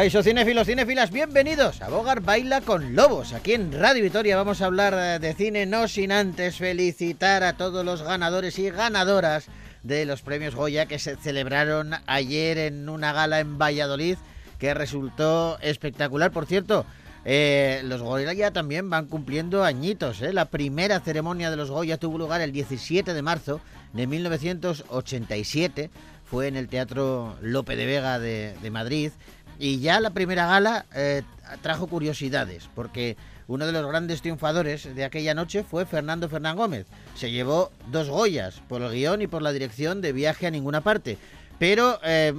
Caixo cinéfilos, cinéfilas, bienvenidos a Bogar Baila con Lobos. Aquí en Radio Vitoria vamos a hablar eh, de cine, no sin antes felicitar a todos los ganadores y ganadoras de los premios Goya que se celebraron ayer en una gala en Valladolid que resultó espectacular. Por cierto, eh, los Goya también van cumpliendo añitos. ¿eh? La primera ceremonia de los Goya tuvo lugar el 17 de marzo de 1987. Fue en el Teatro Lope de Vega de Madrid y ya la primera gala eh, trajo curiosidades, porque uno de los grandes triunfadores de aquella noche fue Fernando Fernán Gómez. Se llevó dos Goyas, por el guion y por la dirección de Viaje a ninguna parte. Pero eh,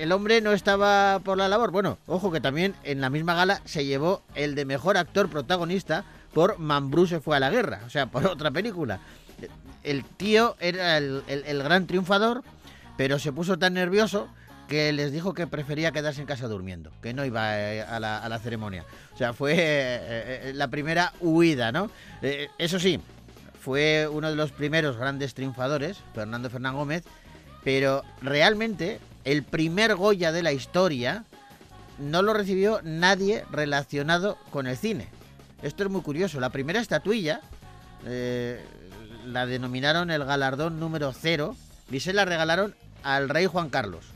el hombre no estaba por la labor. Bueno, ojo que también en la misma gala se llevó el de mejor actor protagonista por Mambrú se fue a la guerra, o sea, por otra película. El tío era el, el gran triunfador, pero se puso tan nervioso que les dijo que prefería quedarse en casa durmiendo, que no iba eh, a la, a la ceremonia. O sea, fue eh, eh, la primera huida, ¿no? eso sí, fue uno de los primeros grandes triunfadores, Fernando Fernán Gómez, pero realmente el primer Goya de la historia no lo recibió nadie relacionado con el cine. Esto es muy curioso. La primera estatuilla la denominaron el galardón número cero y se la regalaron al rey Juan Carlos.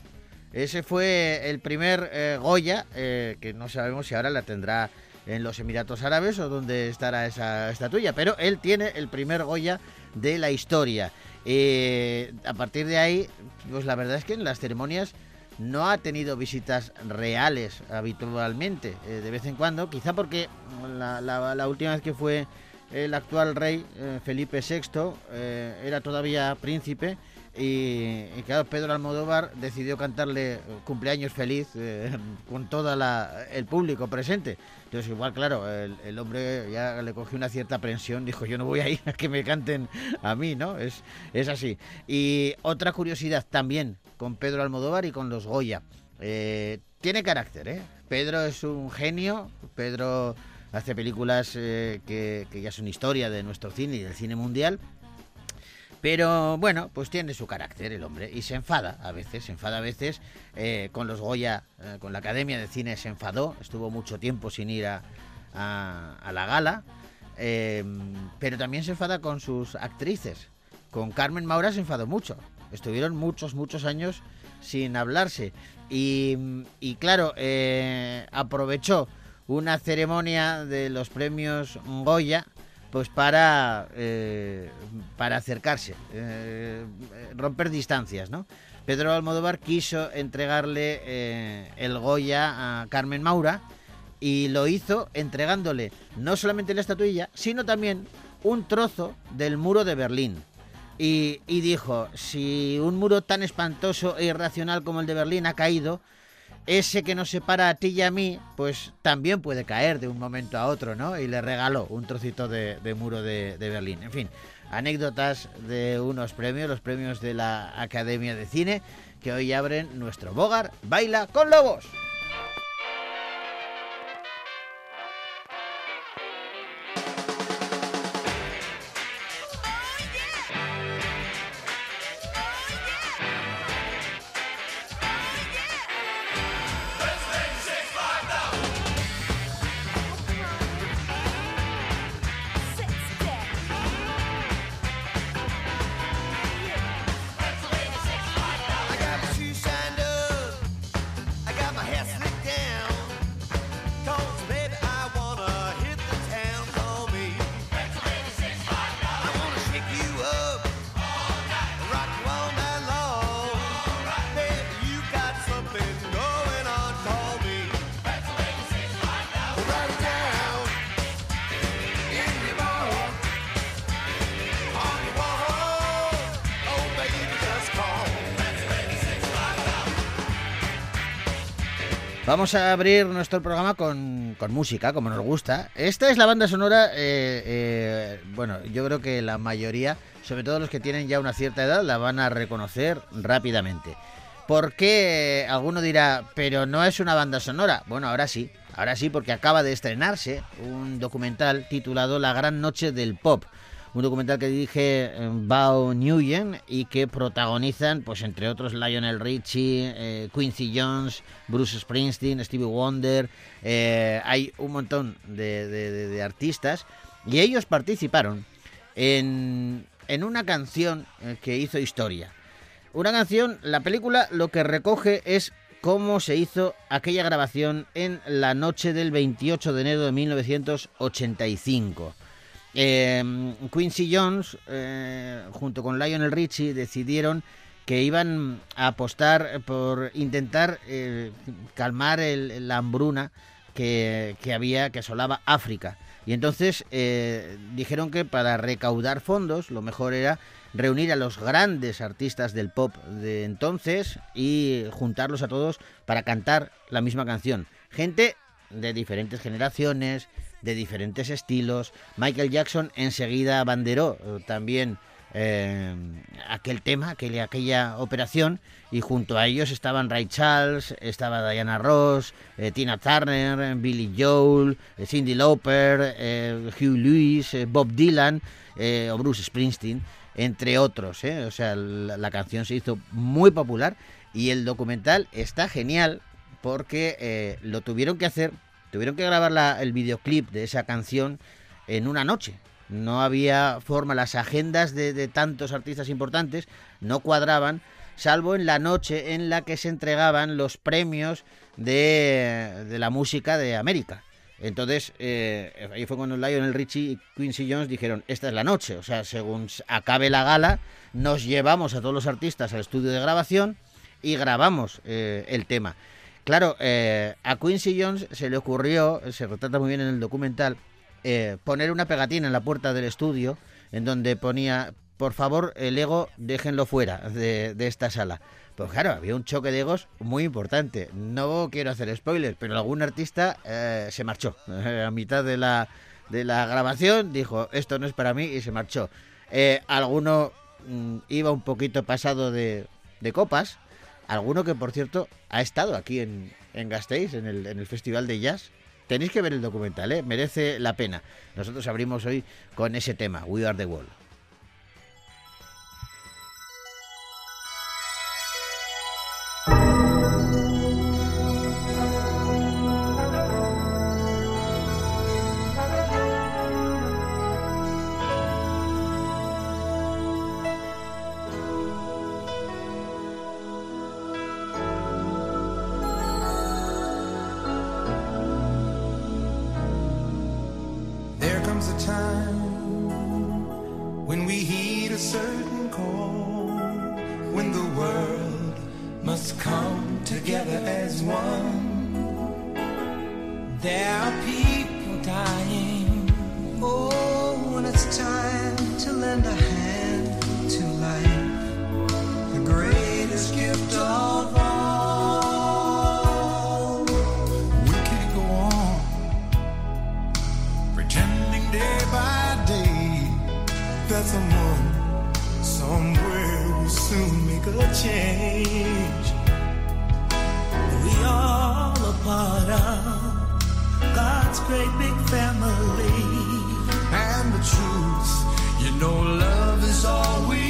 Ese fue el primer eh, Goya, eh, que no sabemos si ahora la tendrá en los Emiratos Árabes o dónde estará esa estatuilla, pero él tiene el primer Goya de la historia. Eh, a partir de ahí, pues la verdad es que en las ceremonias no ha tenido visitas reales habitualmente, de vez en cuando, quizá porque la, última vez que fue el actual rey, Felipe VI, era todavía príncipe y, claro, Pedro Almodóvar decidió cantarle cumpleaños feliz eh, con todo el público presente. Entonces, igual, claro, el, hombre ya le cogió una cierta aprensión, dijo, yo no voy a ir a que me canten a mí, ¿no? Es, es así. Y otra curiosidad también con Pedro Almodóvar y con los Goya. Eh, tiene carácter, ¿eh? Pedro es un genio, Pedro hace películas eh, que, que ya son historia de nuestro cine y del cine mundial pero bueno, pues tiene su carácter el hombre y se enfada a veces, se enfada a veces eh, con los Goya, eh, con la Academia de Cine se enfadó, estuvo mucho tiempo sin ir a, la gala, em, pero también se enfada con sus actrices. Con Carmen Maura se enfadó mucho, estuvieron muchos, muchos años sin hablarse y, claro, eh, aprovechó una ceremonia de los premios Goya pues para, eh, para acercarse, eh, romper distancias, ¿no? Pedro Almodóvar quiso entregarle eh, el Goya a Carmen Maura y lo hizo entregándole no solamente la estatuilla, sino también un trozo del muro de Berlín. Y, y dijo, si un muro tan espantoso e irracional como el de Berlín ha caído, ese que nos separa a ti y a mí, pues también puede caer de un momento a otro, ¿no? Y le regaló un trocito de, muro de, de, Berlín. En fin, anécdotas de unos premios, los premios de la Academia de Cine, que hoy abren nuestro Bogar Baila con Lobos. Vamos a abrir nuestro programa con, música, como nos gusta. Esta es la banda sonora, eh, eh, bueno, yo creo que la mayoría, sobre todo los que tienen ya una cierta edad, la van a reconocer rápidamente. ¿Por qué? Alguno dirá, pero no es una banda sonora. Bueno, ahora sí, ahora sí, porque acaba de estrenarse un documental titulado La Gran Noche del Pop un documental que dirige eh, Bao Nguyen y que protagonizan, pues entre otros, Lionel Richie, eh, Quincy Jones, Bruce Springsteen, Stevie Wonder, eh, hay un montón de, artistas y ellos participaron en, en una canción que hizo historia. Una canción, la película lo que recoge es cómo se hizo aquella grabación en la noche del 28 de enero de 1985. Em, Quincy Jones, eh, junto con Lionel Richie, decidieron que iban a apostar por intentar eh, calmar la hambruna que, que, había, que asolaba África. Y entonces eh, dijeron que para recaudar fondos lo mejor era reunir a los grandes artistas del pop de entonces y juntarlos a todos para cantar la misma canción. Gente de diferentes generaciones, de diferentes estilos. Michael Jackson enseguida abanderó eh, también eh, aquel tema, aquella operación, y junto a ellos estaban Ray Charles, estaba Diana Ross, eh, Tina Turner, Billy Joel, Cindy Lauper, Hugh Lewis, Bob Dylan o Bruce Springsteen entre otros. O sea, la, canción se hizo muy popular y el documental está genial porque lo tuvieron que hacer, tuvieron que grabar el videoclip de esa canción en una noche. No había forma, las agendas de, tantos artistas importantes no cuadraban, salvo en la noche en la que se entregaban los premios de, de la música de América. Entonces, eh, ahí fue cuando Lionel Richie y Quincy Jones dijeron, esta es la noche, o sea, según acabe la gala, nos llevamos a todos los artistas al estudio de grabación y grabamos eh, el tema. Claro, eh, a Quincy Jones se le ocurrió, se retrata muy bien en el documental, poner una pegatina en la puerta del estudio en donde ponía, por favor, el ego déjenlo fuera de esta sala. Pues claro, había un choque de egos muy importante. No quiero hacer spoilers, pero algún artista eh, se marchó. a mitad de la, de la grabación dijo, esto no es para mí y se marchó. Eh, alguno mm, iba un poquito pasado de, de, copas. Alguno que, por cierto, ha estado aquí en, en Gasteiz, en el, en el Festival de Jazz. Tenéis que ver el documental, ¿eh? merece la pena. Nosotros abrimos hoy con ese tema, We Are the World. make a change. We all are part of God's great big family. And the truth, you know, love is all we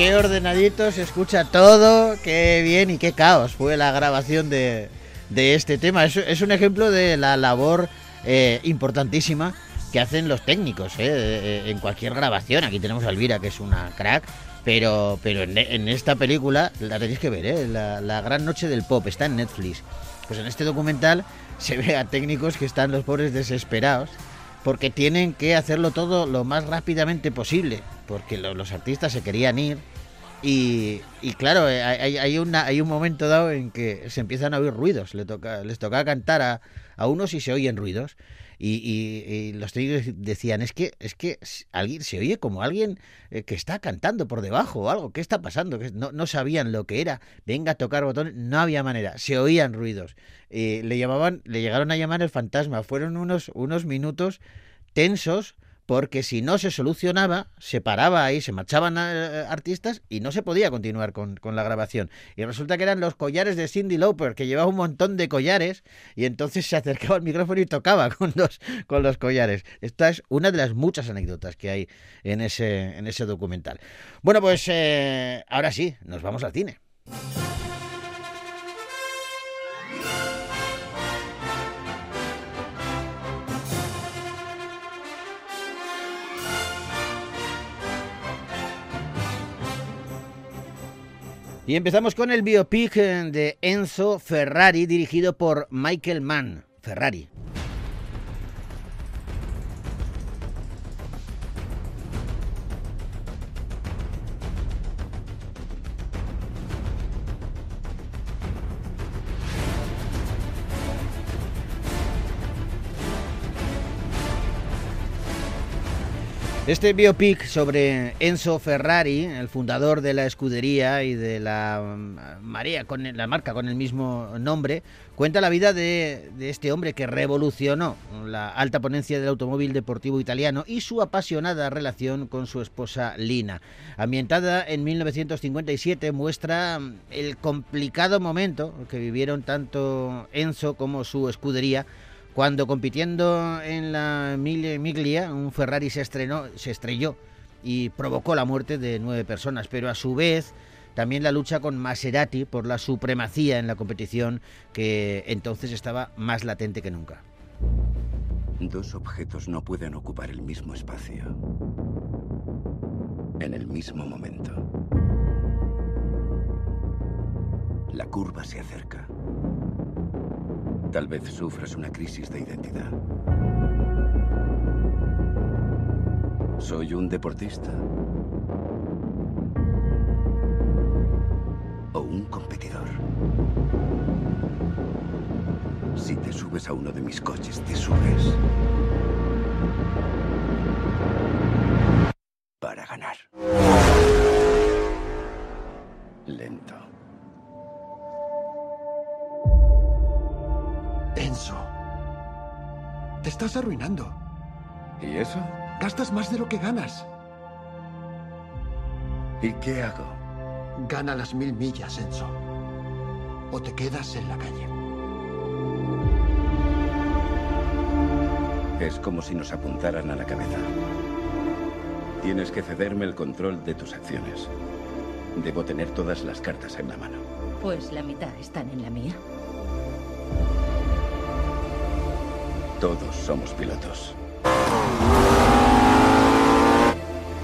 qué ordenadito se escucha todo, qué bien y qué caos fue la grabación de, este tema. Es, un ejemplo de la labor eh, importantísima que hacen los técnicos eh, eh, en cualquier grabación. Aquí tenemos a Elvira, que es una crack. Pero, pero en, esta película la tenéis que ver, la, la Gran Noche del Pop, está en Netflix. Pues en este documental se ve a técnicos que están los pobres desesperados porque tienen que hacerlo todo lo más rápidamente posible, porque los artistas se querían ir. Y, claro, eh, hay, hay, una, hay un momento dado en que se empiezan a oír ruidos, les toca, les toca cantar a, a unos y se oyen ruidos. Y, los técnicos decían, es que, es que alguien se oye como alguien eh, que está cantando por debajo o algo, ¿qué está pasando? No, no sabían lo que era, venga a tocar botones, no había manera, se oían ruidos. le llamaban, le llegaron a llamar el fantasma, fueron unos, unos minutos tensos porque si no se solucionaba, se paraba ahí, se marchaban eh, artistas y no se podía continuar con, la grabación. Y resulta que eran los collares de Cindy Lauper, que llevaba un montón de collares y entonces se acercaba al micrófono y tocaba con los, con los collares. Esta es una de las muchas anécdotas que hay en ese, en ese documental. Bueno, pues eh, ahora sí, nos vamos al cine. Y empezamos con el biopic eh, de Enzo Ferrari dirigido por Michael Mann. Ferrari. Este biopic sobre Enzo Ferrari, el fundador de la escudería y de la mm, María, con la marca con el mismo nombre, cuenta la vida de, este hombre que revolucionó la alta ponencia del automóvil deportivo italiano y su apasionada relación con su esposa Lina. Ambientada en 1957, muestra mm, el complicado momento que vivieron tanto Enzo como su escudería cuando compitiendo en la Miglia, un Ferrari se, estrenó, se estrelló y provocó la muerte de nueve personas, pero a su vez también la lucha con Maserati por la supremacía en la competición que entonces estaba más latente que nunca. Dos objetos no pueden ocupar el mismo espacio en el mismo momento. La curva se acerca. Tal vez sufras una crisis de identidad. ¿Soy un deportista? ¿O un competidor? Si te subes a uno de mis coches, te subes para ganar. Lento. Te estás arruinando. ¿Y eso? Gastas más de lo que ganas. ¿Y qué hago? Gana las mil millas, Enzo. O te quedas en la calle. Es como si nos apuntaran a la cabeza. Tienes que cederme el control de tus acciones. Debo tener todas las cartas en la mano. Pues la mitad están en la mía. Todos somos pilotos.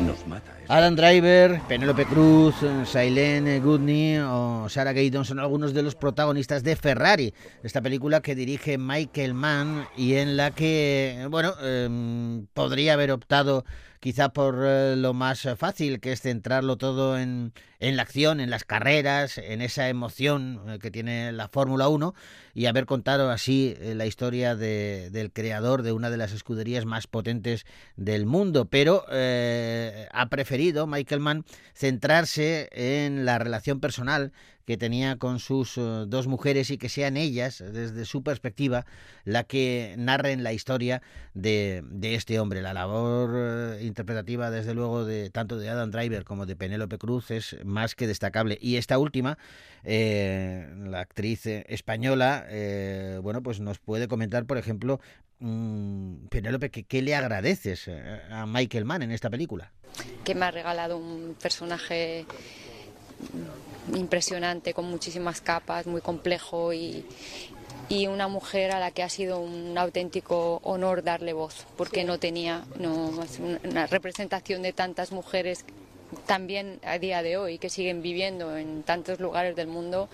Nos mata. Driver, Penélope Cruz, Shailene Goodney o Sarah Gaydon son algunos de los protagonistas de Ferrari, esta película que dirige Michael Mann y en la que, bueno, em, podría haber optado quizá por eh, lo más fácil, que es centrarlo todo en, en la acción, en las carreras, en esa emoción eh, que tiene la Fórmula 1 y haber contado así eh, la historia de, del creador de una de las escuderías más potentes del mundo. Pero ha preferido Michael Mann centrarse en la relación personal que tenía con sus eh, dos mujeres y que sean ellas, desde su perspectiva, la que narren la historia de, este hombre. La labor eh, interpretativa, desde luego, de tanto de Adam Driver como de Penélope Cruz es más que destacable. Y esta última, la actriz española, bueno, pues nos puede comentar, por ejemplo, mm, Penélope, ¿qué le agradeces a Michael Mann en esta película? Que me ha regalado un personaje impresionante, con muchísimas capas, muy complejo y, y una mujer a la que ha sido un auténtico honor darle voz, porque no tenía no, una representación de tantas mujeres también a día de hoy que siguen viviendo en tantos lugares del mundo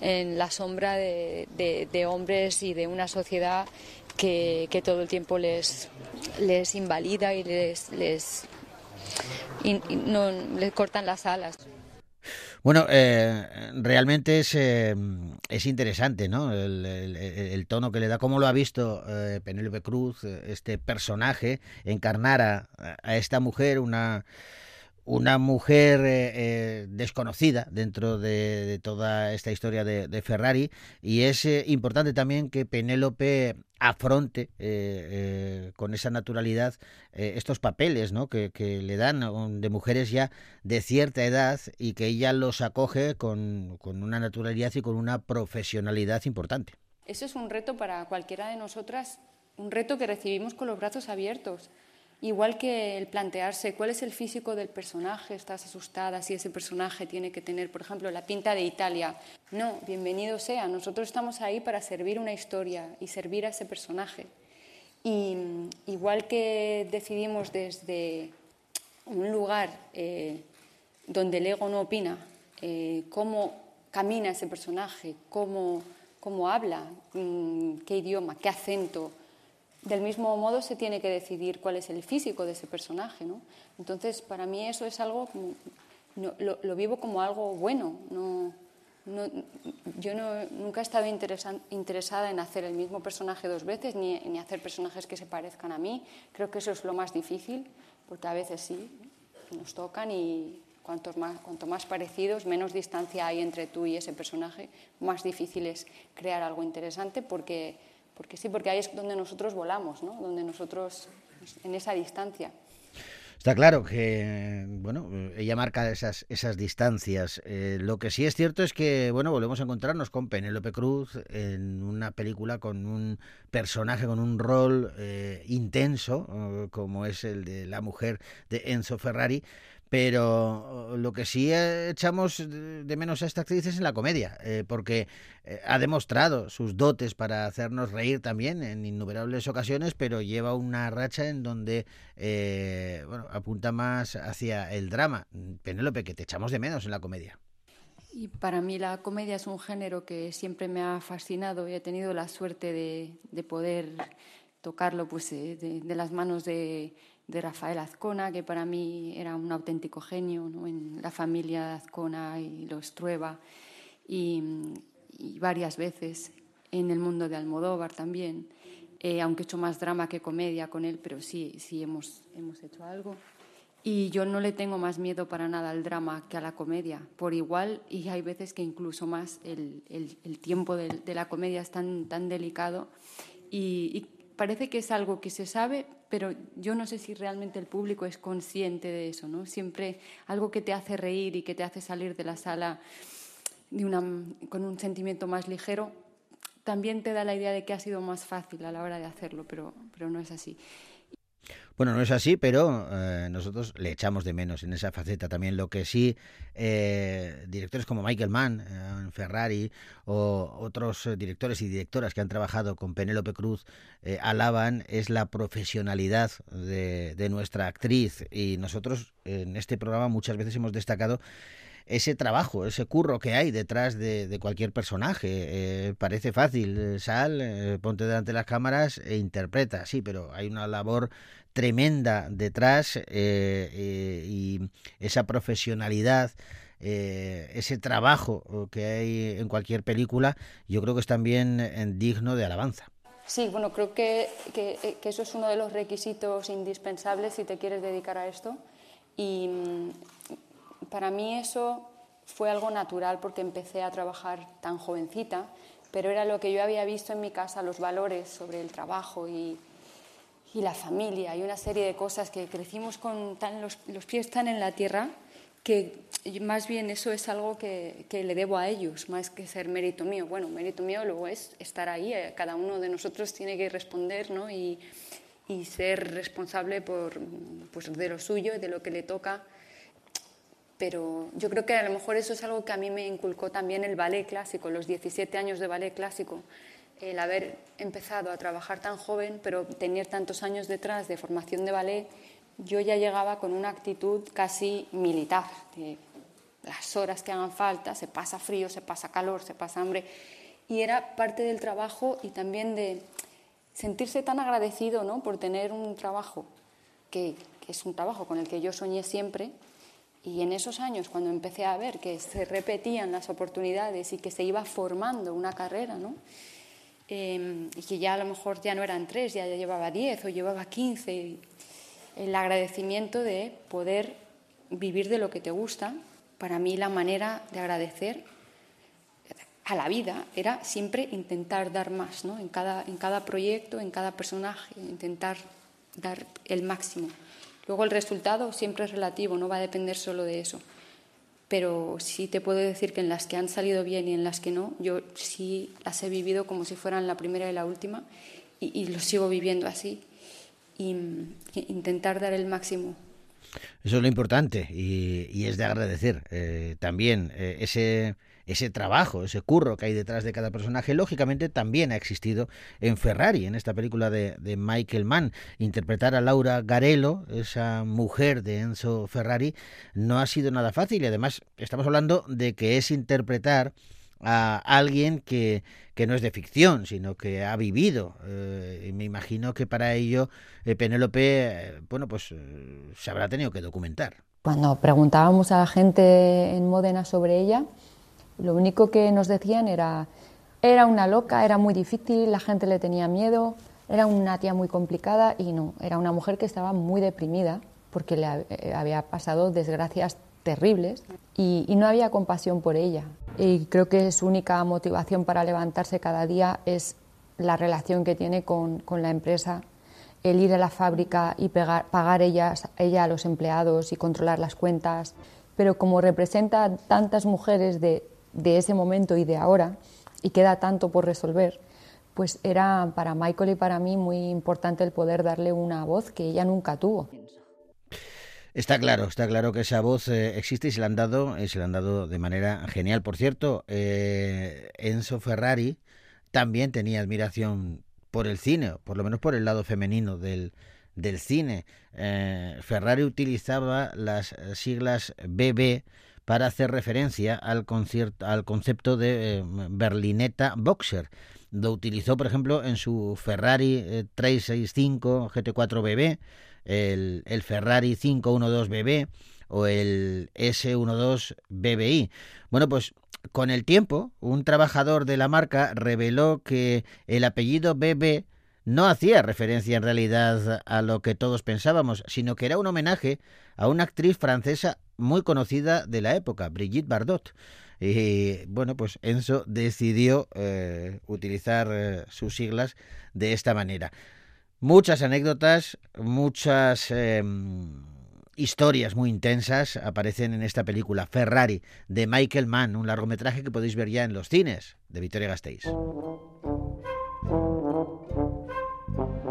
en la sombra de, hombres y de una sociedad que, todo el tiempo les, les invalida y les, les, no, les cortan las alas. Bueno, eh, realmente es, eh, es interesante, ¿no? El, tono que le da, cómo lo ha visto eh, Penélope Cruz, este personaje, encarnar a, a esta mujer, una una mujer eh, eh, desconocida dentro de, toda esta historia de, Ferrari y es eh, importante también que Penélope afronte con esa naturalidad estos papeles ¿no? que, le dan de mujeres ya de cierta edad y que ella los acoge con, con una naturalidad y con una profesionalidad importante. Eso es un reto para cualquiera de nosotras, un reto que recibimos con los brazos abiertos Igual que el plantearse cuál es el físico del personaje, estás asustada si ese personaje tiene que tener, por ejemplo, la pinta de Italia. No, bienvenido sea, nosotros estamos ahí para servir una historia y servir a ese personaje. Y igual que decidimos desde un lugar eh, donde el ego no opina, eh, cómo camina ese personaje, cómo, cómo habla, mm, qué idioma, qué acento, del mismo modo se tiene que decidir cuál es el físico de ese personaje. ¿no? Entonces, para mí eso es algo, lo, vivo como algo bueno. No, yo nunca he estado interesada en hacer el mismo personaje dos veces, ni, ni, hacer personajes que se parezcan a mí. Creo que eso es lo más difícil, porque a veces sí, nos tocan y cuanto más, cuanto más parecidos, menos distancia hay entre tú y ese personaje, más difícil es crear algo interesante porque porque sí, porque ahí es donde nosotros volamos, ¿no? Donde nosotros, en esa distancia. Está claro que, bueno, ella marca esas, esas distancias. Eh, lo que sí es cierto es que, bueno, volvemos a encontrarnos con Penélope Cruz en una película con un personaje, con un rol eh, intenso, eh, como es el de la mujer de Enzo Ferrari, pero lo que sí echamos de menos a esta actriz es en la comedia, eh, porque eh, ha demostrado sus dotes para hacernos reír también en innumerables ocasiones, pero lleva una racha en donde eh, apunta más hacia el drama. Penélope, que te echamos de menos en la comedia. Y para mí la comedia es un género que siempre me ha fascinado y he tenido la suerte de, poder tocarlo pues, de las manos de de Rafael Azcona, que para mí era un auténtico genio ¿no? en la familia Azcona y los Trueba, y, varias veces en el mundo de Almodóvar también, eh, aunque he hecho más drama que comedia con él, pero sí, sí hemos, hemos hecho algo. Y yo no le tengo más miedo para nada al drama que a la comedia, por igual, y hay veces que incluso más el, el, tiempo de, de, la comedia es tan, tan delicado y parece que es algo que se sabe, pero yo no sé si realmente el público es consciente de eso, ¿no? Siempre algo que te hace reír y que te hace salir de la sala con un sentimiento más ligero, también te da la idea de que ha sido más fácil a la hora de hacerlo, pero, pero no es así. Bueno, no es así, pero eh, nosotros le echamos de menos en esa faceta también. Lo que sí, eh, directores como Michael Mann eh, Ferrari o otros directores y directoras que han trabajado con Penélope Cruz alaban es la profesionalidad de nuestra actriz. Y nosotros en este programa muchas veces hemos destacado ese trabajo, ese curro que hay detrás de, cualquier personaje. Eh, parece fácil, eh, sal, eh, ponte delante de las cámaras e interpreta, sí, pero hay una labor tremenda detrás y esa profesionalidad. ese trabajo que hay en cualquier película, yo creo que es también digno de alabanza. Sí, bueno, creo que, que, eso es uno de los requisitos indispensables si te quieres dedicar a esto. Mm, para mí eso fue algo natural porque empecé a trabajar tan jovencita, pero era lo que yo había visto en mi casa, los valores sobre el trabajo y, la familia y una serie de cosas que crecimos con los, pies tan en la tierra que más bien eso es algo que, que, le debo a ellos, más que ser mérito mío. Bueno, mérito mío luego es estar ahí, eh, cada uno de nosotros tiene que responder ¿no? y, y ser responsable por, pues, de lo suyo y de lo que le toca. Pero yo creo que a lo mejor eso es algo que a mí me inculcó también el ballet clásico, los 17 años de ballet clásico, el haber empezado a trabajar tan joven, pero tener tantos años detrás de formación de ballet, yo ya llegaba con una actitud casi militar, las horas que hagan falta, se pasa frío, se pasa calor, se pasa hambre, y era parte del trabajo y también de sentirse tan agradecido ¿no? por tener un trabajo que es un trabajo con el que yo soñé siempre, y en esos años, cuando empecé a ver que se repetían las oportunidades y que se iba formando una carrera, ¿no? Em, y que ya a lo mejor ya no eran tres, ya, llevaba diez o llevaba quince, el agradecimiento de poder vivir de lo que te gusta, para mí la manera de agradecer a la vida era siempre intentar dar más, ¿no? en, cada, en cada proyecto, en cada personaje, intentar dar el máximo. Luego el resultado siempre es relativo, no va a depender solo de eso pero sí te puedo decir que en las que han salido bien y en las que no, yo sí las he vivido como si fueran la primera y la última y, lo sigo viviendo así. Y, intentar dar el máximo. Eso es lo importante y, es de agradecer eh, también eh, ese ese trabajo, ese curro que hay detrás de cada personaje, lógicamente también ha existido en Ferrari, en esta película de, Michael Mann. Interpretar a Laura Garello, esa mujer de Enzo Ferrari, no ha sido nada fácil y además estamos hablando de que es interpretar a alguien que, no es de ficción, sino que ha vivido. Eh, y me imagino que para ello eh, Penélope, eh, bueno, pues se habrá tenido que documentar. Cuando preguntábamos a la gente en Módena sobre ella, lo único que nos decían era, era una loca, era muy difícil, la gente le tenía miedo, era una tía muy complicada y no, era una mujer que estaba muy deprimida porque le eh, había pasado desgracias terribles y, no había compasión por ella. Y creo que su única motivación para levantarse cada día es la relación que tiene con, la empresa, el ir a la fábrica y pagar ella a los empleados y controlar las cuentas. Pero como representa tantas mujeres de de ese momento y de ahora, y queda tanto por resolver, pues era para Michael y para mí muy importante el poder darle una voz que ella nunca tuvo. Está claro, está claro que esa voz eh, existe y se la han dado, y se la han dado de manera genial. Por cierto, eh, Enzo Ferrari también tenía admiración por el cine, por lo menos por el lado femenino del, del cine. Eh, Ferrari utilizaba las siglas BB para hacer referencia al, al concepto de eh, berlineta boxer. Lo utilizó, por ejemplo, en su Ferrari 365 GT4 BB, el, el Ferrari 512 BB o el S12 BBI. Bueno, pues con el tiempo, un trabajador de la marca reveló que el apellido BB no hacía referencia en realidad a lo que todos pensábamos, sino que era un homenaje a una actriz francesa muy conocida de la época, Brigitte Bardot. Y bueno, pues Enzo decidió eh, utilizar eh, sus siglas de esta manera. Muchas anécdotas, muchas em, historias muy intensas aparecen en esta película Ferrari de Michael Mann, un largometraje que podéis ver ya en los cines de Victoria Gasteiz. Thank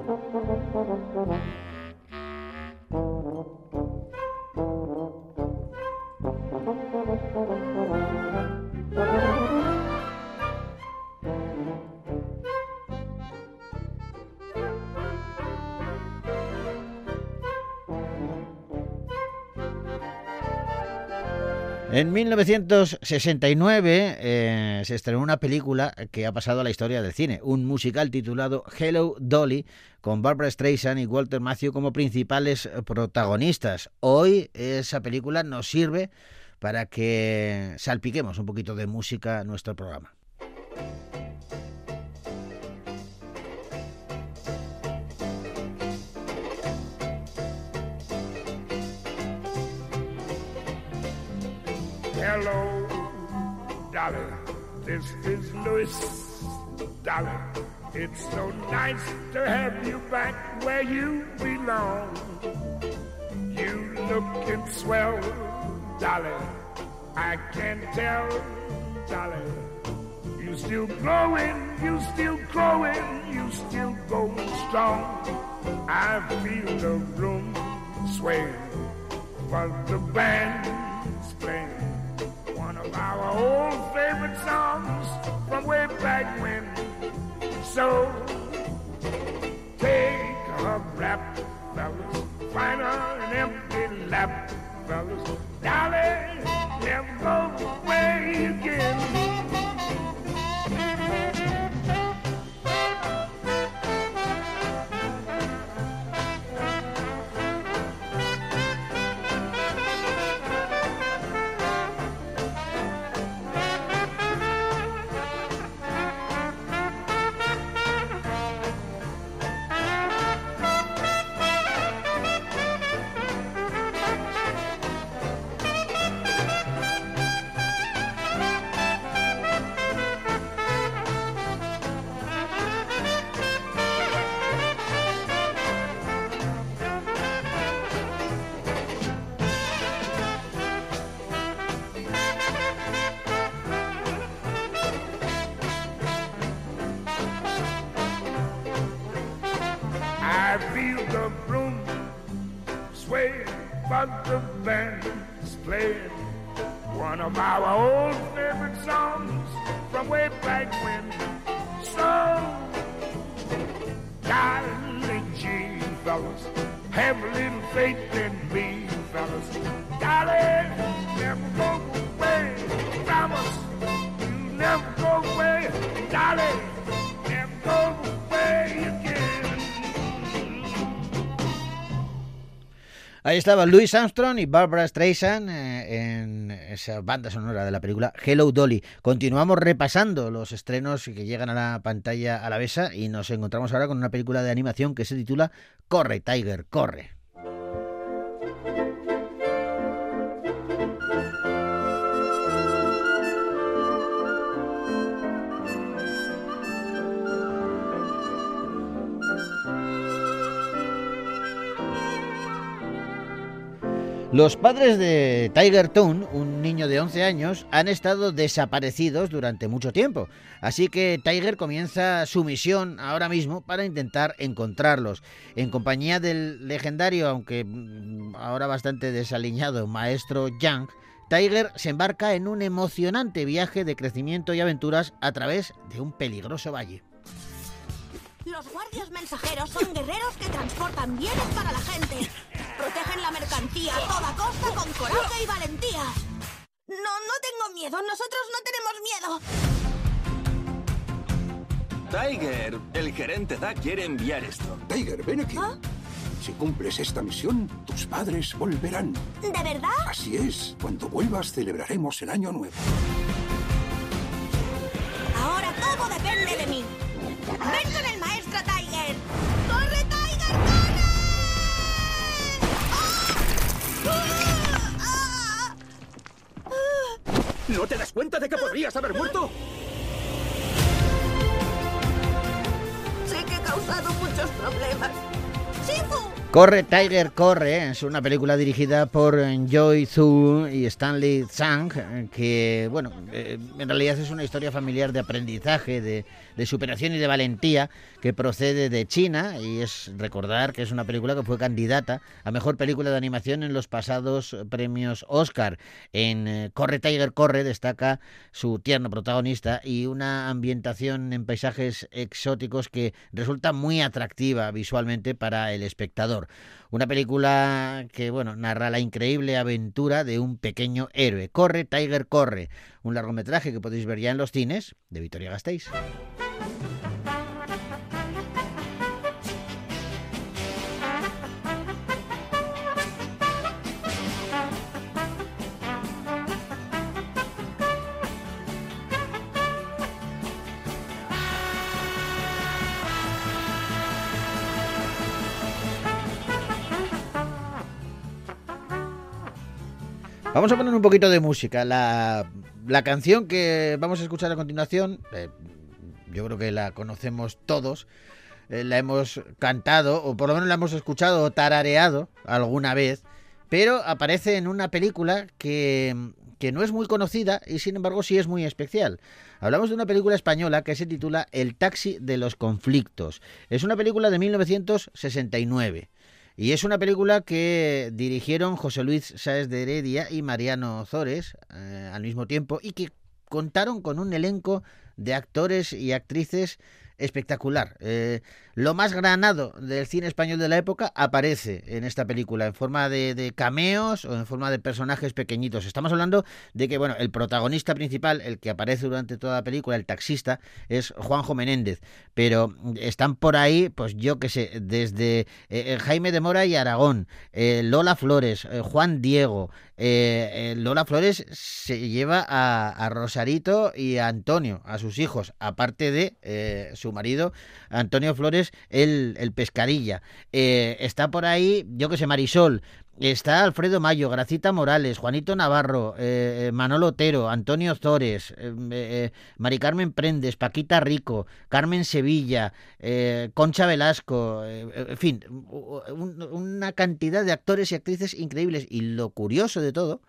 you. En 1969 eh, se estrenó una película que ha pasado a la historia del cine, un musical titulado Hello Dolly, con Barbara Streisand y Walter Matthew como principales protagonistas. Hoy esa película nos sirve para que salpiquemos un poquito de música nuestro programa. Dolly. This is Louis. Dolly, it's so nice to have you back where you belong. You looking swell Dolly, I can tell, Dolly, you still growing, you still growing, you still going strong. I feel the room sway, but the band's playing our old favorite songs from way back when. So take a rap, fellas, find an empty lap, fellas. Dolly, never go away again. Ahí estaban Louis Armstrong y Barbara Streisand eh, en esa banda sonora de la película Hello Dolly. Continuamos repasando los estrenos que llegan a la pantalla a la besa y nos encontramos ahora con una película de animación que se titula Corre, Tiger, corre. Los padres de Tiger Toon, un niño de 11 años, han estado desaparecidos durante mucho tiempo. Así que Tiger comienza su misión ahora mismo para intentar encontrarlos. En compañía del legendario, aunque mm, ahora bastante desaliñado, maestro Yang, Tiger se embarca en un emocionante viaje de crecimiento y aventuras a través de un peligroso valle. Los guardias mensajeros son guerreros que transportan bienes para la gente. Protegen la mercancía a toda costa con coraje y valentía. No, no tengo miedo. Nosotros no tenemos miedo. Tiger, el gerente Da quiere enviar esto. Tiger, ven aquí. ¿Ah? Si cumples esta misión, tus padres volverán. ¿De verdad? Así es. Cuando vuelvas, celebraremos el año nuevo. Ahora todo depende de mí. ¡Ven con el maestro Tiger! ¿No te das cuenta de que podrías haber muerto? Sé que he causado muchos problemas. ¡Shifu! Corre Tiger Corre es una película dirigida por Joy Zhu y Stanley Zhang que bueno eh, en realidad es una historia familiar de aprendizaje de, de superación y de valentía que procede de China y es recordar que es una película que fue candidata a mejor película de animación en los pasados premios Oscar en eh, Corre Tiger Corre destaca su tierno protagonista y una ambientación en paisajes exóticos que resulta muy atractiva visualmente para el espectador. Una película que, bueno, narra la increíble aventura de un pequeño héroe. Corre, Tiger, corre. Un largometraje que podéis ver ya en los cines de Vitoria Gasteiz. Vamos a poner un poquito de música. La, la canción que vamos a escuchar a continuación, eh, yo creo que la conocemos todos. eh, la hemos cantado, o por lo menos la hemos escuchado o tarareado alguna vez. pero aparece en una película que, que no es muy conocida y sin embargo sí es muy especial. Hablamos de una película española que se titula El taxi de los conflictos. Es una película de 1969. Y es una película que dirigieron José Luis Sáez de Heredia y Mariano Zores eh, al mismo tiempo y que contaron con un elenco de actores y actrices espectacular. Eh, lo más granado del cine español de la época aparece en esta película en forma de, cameos o en forma de personajes pequeñitos. Estamos hablando de que, bueno, el protagonista principal, el que aparece durante toda la película, el taxista, es Juanjo Menéndez. Pero están por ahí, pues yo qué sé, desde eh, eh, Jaime de Mora y Aragón, Lola Flores, Juan Diego. Lola Flores se lleva a, Rosarito y a Antonio, a sus hijos, aparte de su marido, Antonio Flores, el, el pescadilla. Eh, está por ahí, yo que sé, Marisol. Está Alfredo Mayo, Gracita Morales, Juanito Navarro, eh, eh, Manolo Otero, Antonio Zores, Mari Carmen Prendes, Paquita Rico, Carmen Sevilla, Concha Velasco, en fin, una cantidad de actores y actrices increíbles. Y lo curioso de todo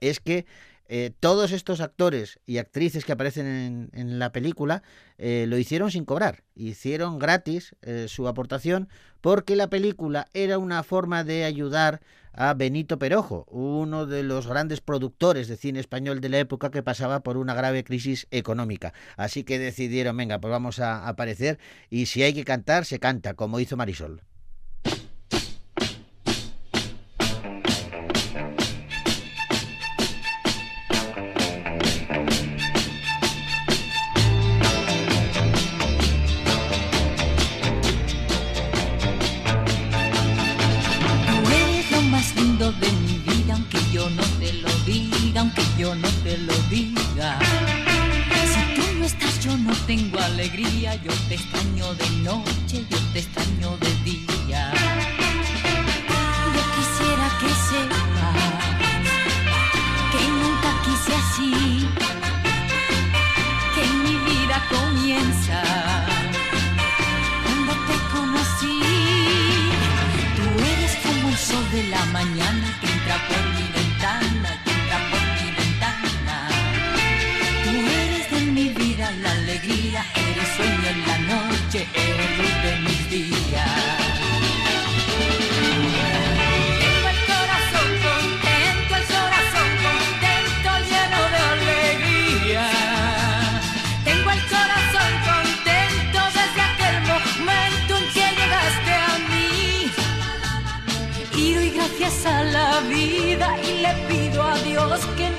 es que eh, todos estos actores y actrices que aparecen en, la película eh, lo hicieron sin cobrar, hicieron gratis eh, su aportación porque la película era una forma de ayudar a Benito Perojo, uno de los grandes productores de cine español de la época que pasaba por una grave crisis económica. Así que decidieron, venga, pues vamos a aparecer y si hay que cantar, se canta, como hizo Marisol.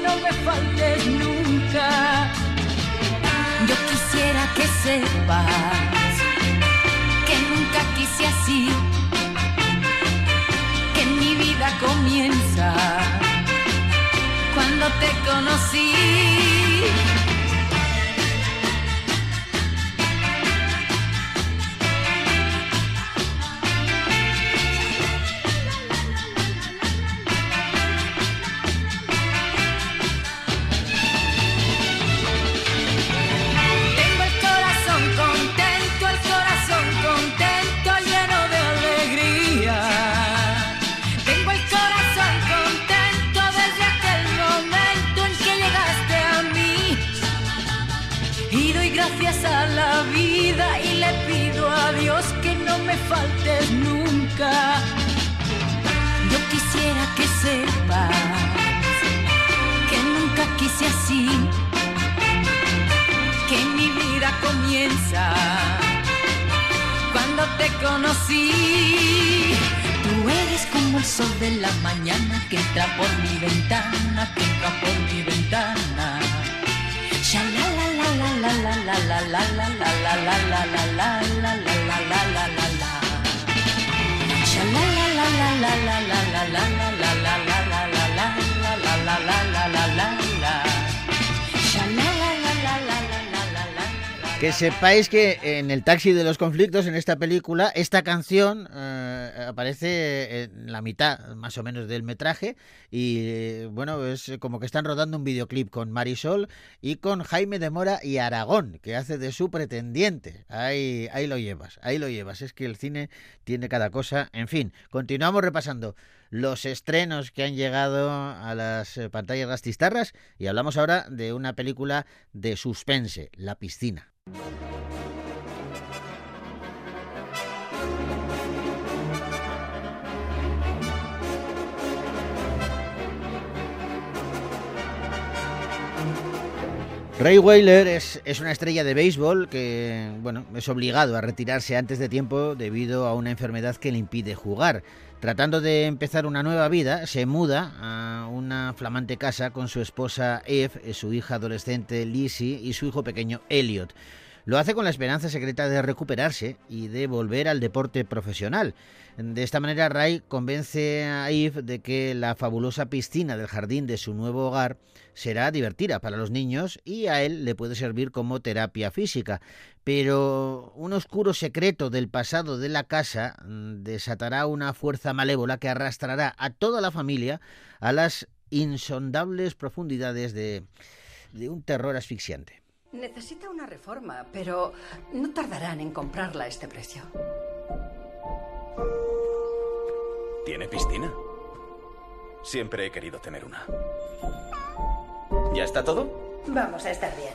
No me faltes nunca. Yo quisiera que sepas que nunca quise así, que mi vida comienza cuando te conocí. Yo quisiera que sepas que nunca quise así, que mi vida comienza cuando te conocí. Tú eres como el sol de la mañana que entra por mi ventana, que entra por mi ventana. la la la la la. Que sepáis que en el taxi de los conflictos, en esta película, esta canción eh, aparece en la mitad, más o menos, del metraje. Y bueno, es como que están rodando un videoclip con Marisol y con Jaime de Mora y Aragón, que hace de su pretendiente. Ahí, ahí lo llevas, ahí lo llevas. Es que el cine tiene cada cosa. En fin, continuamos repasando los estrenos que han llegado a las eh, pantallas gastistarras y hablamos ahora de una película de suspense, La piscina. Música Ray Weiler es, es, una estrella de béisbol que, bueno, es obligado a retirarse antes de tiempo debido a una enfermedad que le impide jugar. Tratando de empezar una nueva vida, se muda a una flamante casa con su esposa Eve, su hija adolescente Lizzie y su hijo pequeño Elliot. Lo hace con la esperanza secreta de recuperarse y de volver al deporte profesional. De esta manera, Ray convence a Eve de que la fabulosa piscina del jardín de su nuevo hogar será divertida para los niños y a él le puede servir como terapia física. Pero un oscuro secreto del pasado de la casa mm, desatará una fuerza malévola que arrastrará a toda la familia a las insondables profundidades de, de un terror asfixiante. Necesita una reforma, pero no tardarán en comprarla a este precio. ¿Tiene piscina? Siempre he querido tener una. ¿Ya está todo? Vamos a estar bien.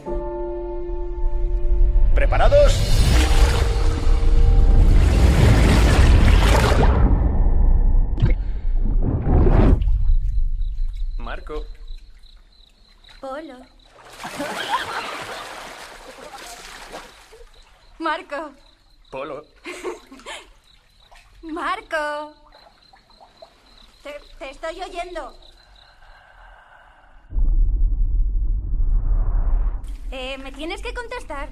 ¿Preparados? Marco. Polo. Marco. Polo. Marco. Te, te estoy oyendo. Eh, me tienes que contestar.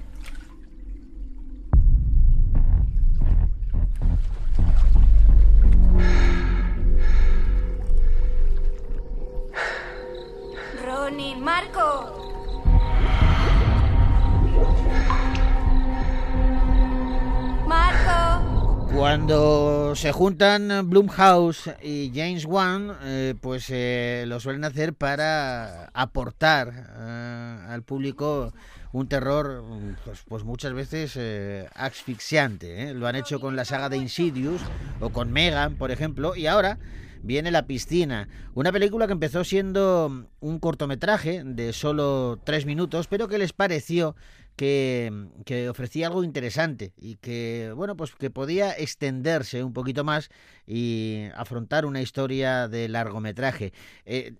Se juntan Blumhouse y James Wan, eh, pues eh, lo suelen hacer para aportar eh, al público un terror pues, pues muchas veces eh, asfixiante. ¿eh? Lo han hecho con la saga de Insidious o con Megan, por ejemplo, y ahora viene La piscina, una película que empezó siendo un cortometraje de solo tres minutos, pero que les pareció que, que, ofrecía algo interesante y que, bueno, pues que podía extenderse un poquito más y afrontar una historia de largometraje. Eh,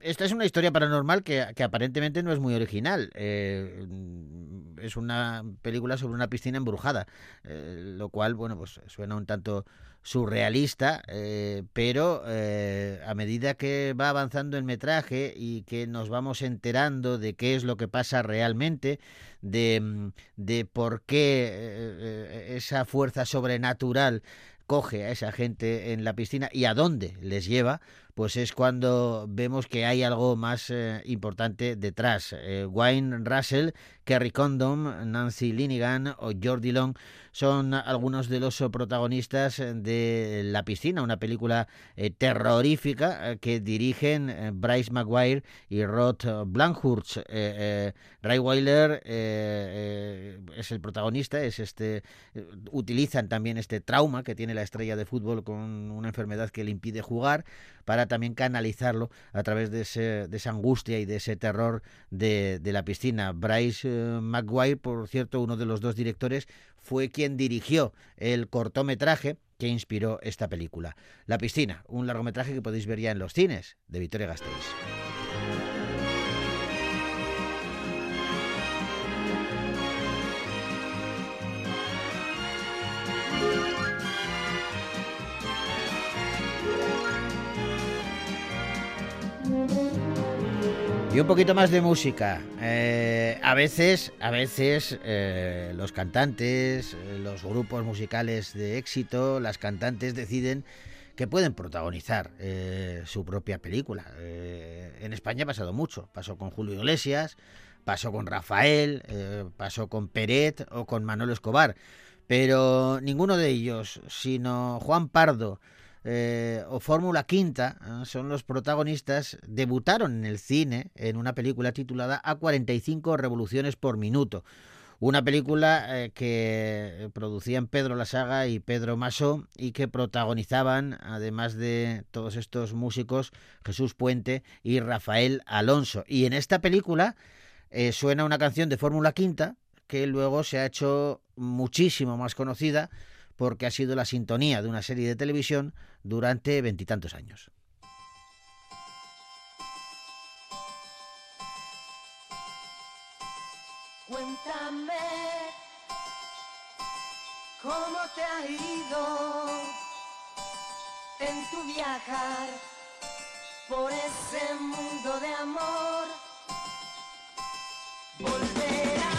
esta es una historia paranormal que, aparentemente no es muy original. Eh, es una película sobre una piscina embrujada, eh, lo cual, bueno, pues suena un tanto surrealista, eh, pero a medida que va avanzando el metraje y que nos vamos enterando de qué es lo que pasa realmente, de, por qué esa fuerza sobrenatural coge a esa gente en la piscina y a dónde les lleva, pues es cuando vemos que hay algo más eh, importante detrás. Eh, Wayne Russell, Kerry Condon, Nancy Linigan o Jordi Long son algunos de los protagonistas de La piscina, una película eh, terrorífica que dirigen eh, Bryce Maguire y Rod Blankhurst. Eh, Ray Weiler es el protagonista, es este utilizan también este trauma que tiene la estrella de fútbol con una enfermedad que le impide jugar para también canalizarlo a través de, esa angustia y de ese terror de, la piscina. Bryce Maguire, por cierto, uno de los dos directores, fue quien dirigió el cortometraje que inspiró esta película. La piscina, un largometraje que podéis ver ya en los cines de Victoria Gasteiz. Y un poquito más de música. Eh, a veces, a veces eh, los cantantes, eh, los grupos musicales de éxito, las cantantes deciden que pueden protagonizar su propia película. en España ha pasado mucho. Pasó con Julio Iglesias, pasó con Rafael, pasó con Peret o con Manolo Escobar, pero ninguno de ellos, sino Juan Pardo, eh, o Fórmula Quinta son los protagonistas, debutaron en el cine en una película titulada A 45 revoluciones por minuto. Una película eh, que producían Pedro La Saga y Pedro Masó y que protagonizaban, además de todos estos músicos, Jesús Puente y Rafael Alonso. Y en esta película eh, suena una canción de Fórmula Quinta que luego se ha hecho muchísimo más conocida porque ha sido la sintonía de una serie de televisión durante veintitantos años. Cuéntame cómo te ha ido en tu viajar por ese mundo de amor. Volverás,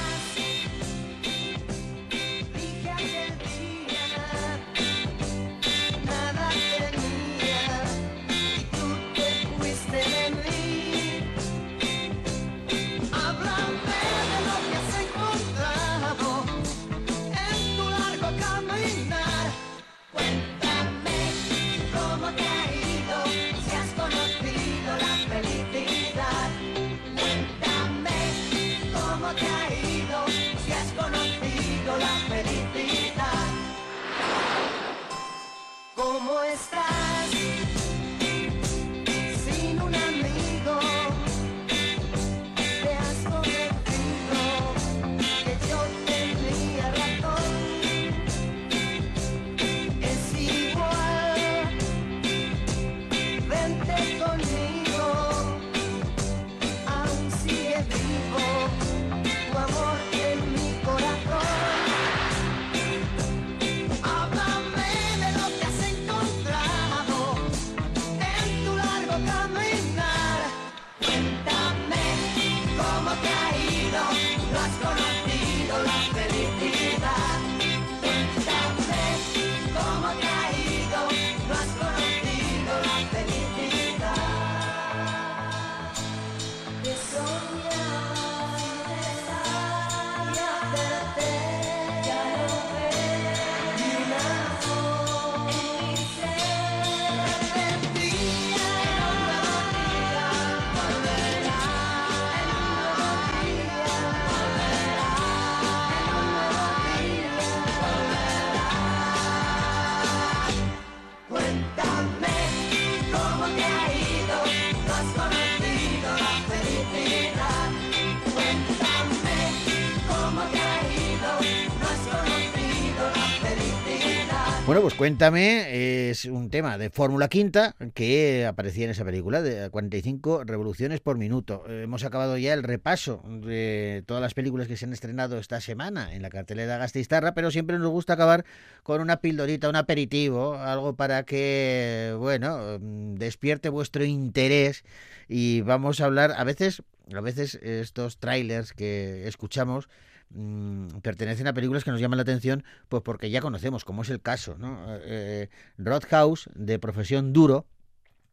pues cuéntame, es un tema de Fórmula Quinta que aparecía en esa película de 45 revoluciones por minuto. Hemos acabado ya el repaso de todas las películas que se han estrenado esta semana en la cartelera Gastistarra, pero siempre nos gusta acabar con una pildorita, un aperitivo, algo para que, bueno, despierte vuestro interés y vamos a hablar, a veces, a veces estos trailers que escuchamos mm, pertenecen a películas que nos llaman la atención, pues porque ya conocemos, como es el caso, ¿no? Eh, Roadhouse, de profesión duro,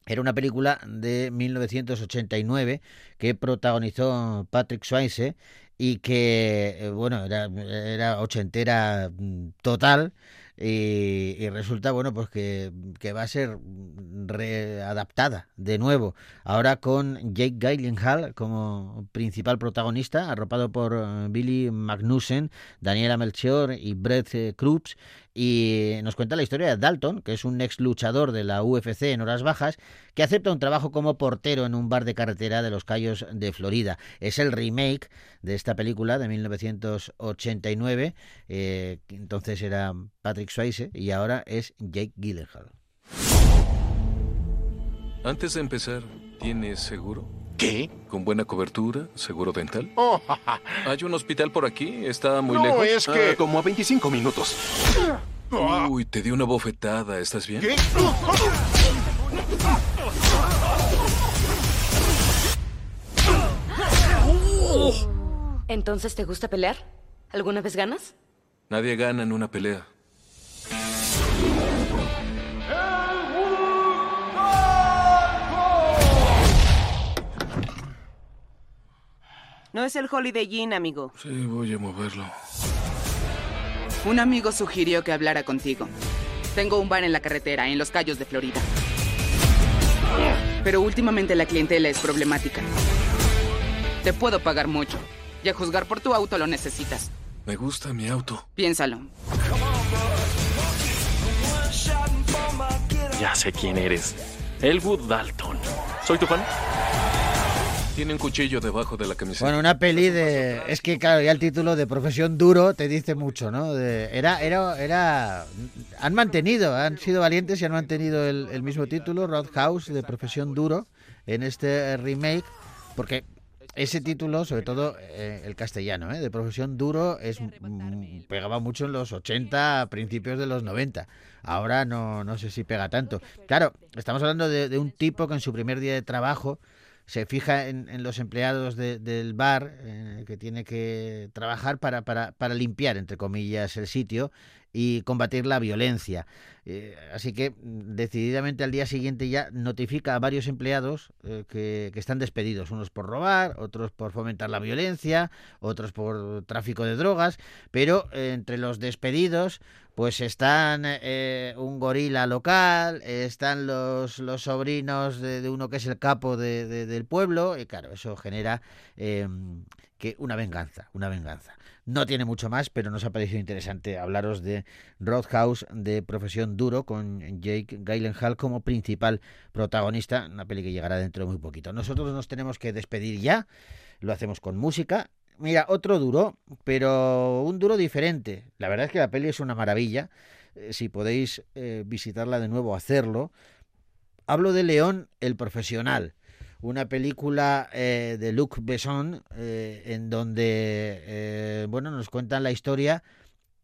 era una película de 1989 que protagonizó Patrick Swayze y que, eh, bueno, era, era ochentera mm, total. Y, resulta, bueno, pues que, va a ser readaptada de nuevo. Ahora con Jake Gyllenhaal como principal protagonista, arropado por eh, Billy Magnussen, Daniela Melchior y Brett eh, Krups. Y nos cuenta la historia de Dalton, que es un ex luchador de la UFC en horas bajas, que acepta un trabajo como portero en un bar de carretera de los Cayos de Florida. Es el remake de esta película de 1989. eh, entonces era Patrick Swayze y ahora es Jake Gyllenhaal. Antes de empezar, ¿tienes seguro? ¿Qué? ¿Con buena cobertura? ¿Seguro dental? Oh, ¿Hay un hospital por aquí? ¿Está muy no, lejos? es que... Ah, como a 25 minutos. Uy, te dio una bofetada. ¿Estás bien? ¿Qué? ¿Entonces te gusta pelear? ¿Alguna vez ganas? Nadie gana en una pelea. No es el Holiday Inn, amigo. Sí, voy a moverlo. Un amigo sugirió que hablara contigo. Tengo un bar en la carretera, en los Cayos de Florida. Pero últimamente la clientela es problemática. Te puedo pagar mucho. Y a juzgar por tu auto lo necesitas. Me gusta mi auto. Piénsalo. Ya sé quién eres. Elwood Dalton. ¿Soy tu fan? Tiene un cuchillo debajo de la camiseta. Bueno, una peli de. Es que, claro, ya el título de Profesión Duro te dice mucho, ¿no? De- Era, era, era. Han mantenido, han sido valientes y han mantenido el, el mismo título, Roadhouse, de Profesión Duro, en este eh, remake, porque ese título, sobre todo eh, el castellano, ¿eh? de Profesión Duro, es mm, pegaba mucho en los 80, a principios de los 90. Ahora no, no sé si pega tanto. Claro, estamos hablando de, de un tipo que en su primer día de trabajo se fija en, en los empleados de- del bar eh, que tiene que trabajar para, para, para limpiar, entre comillas, el sitio y combatir la violencia. Eh, así que decididamente al día siguiente ya notifica a varios empleados eh, que, que están despedidos, unos por robar, otros por fomentar la violencia, otros por tráfico de drogas, pero eh, entre los despedidos pues están un gorila local, están los, los sobrinos de, de uno que es el capo de- de- del pueblo, y claro, eso genera eh, que una venganza, una venganza. No tiene mucho más, pero nos ha parecido interesante hablaros de Roadhouse de Profesión Duro con Jake Gyllenhaal como principal protagonista, una peli que llegará dentro de muy poquito. Nosotros nos tenemos que despedir ya, lo hacemos con música. Mira, otro duro, pero un duro diferente. La verdad es que la peli es una maravilla. Eh, si podéis eh, visitarla de nuevo, hacerlo. Hablo de León el Profesional, una película eh, de Luc Besson eh, en donde eh, bueno, nos cuentan la historia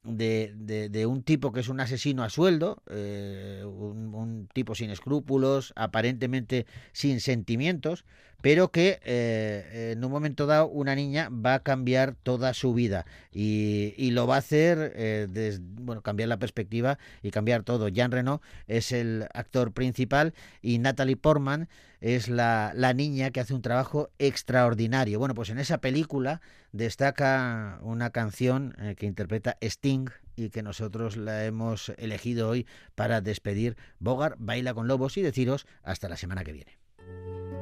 de, de- un tipo que es un asesino a sueldo, eh, un tipo sin escrúpulos, aparentemente sin sentimientos, pero que eh, en un momento dado una niña va a cambiar toda su vida y, y lo va a hacer, eh, bueno, cambiar la perspectiva y cambiar todo. Jean Reno es el actor principal y Natalie Portman es la, la niña que hace un trabajo extraordinario. Bueno, pues en esa película destaca una canción eh, que interpreta Sting y que nosotros la hemos elegido hoy para despedir Bogart Baila con Lobos y deciros hasta la semana que viene.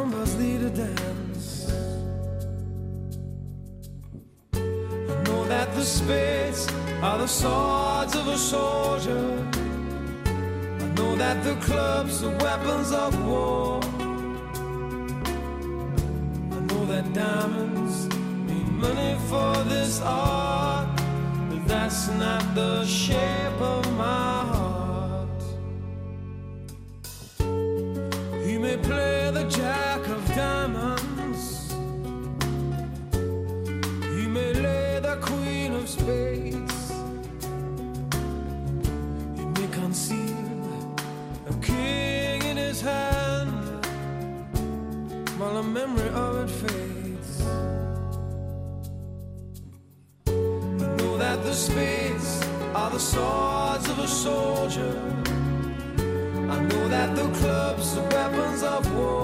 numbers lead a dance. I know that the spades are the swords of a soldier. I know that the clubs are weapons of war. I know that diamonds mean money for this art, but that's not the shape of my heart. He may play the jack he may conceal a king in his hand while the memory of it fades. I know that the spades are the swords of a soldier. I know that the clubs are weapons of war.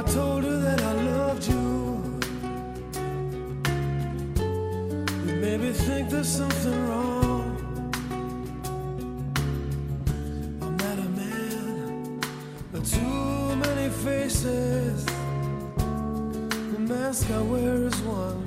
I told her that I loved you. You made me think there's something wrong. I'm not a man with too many faces. The mask I wear is one.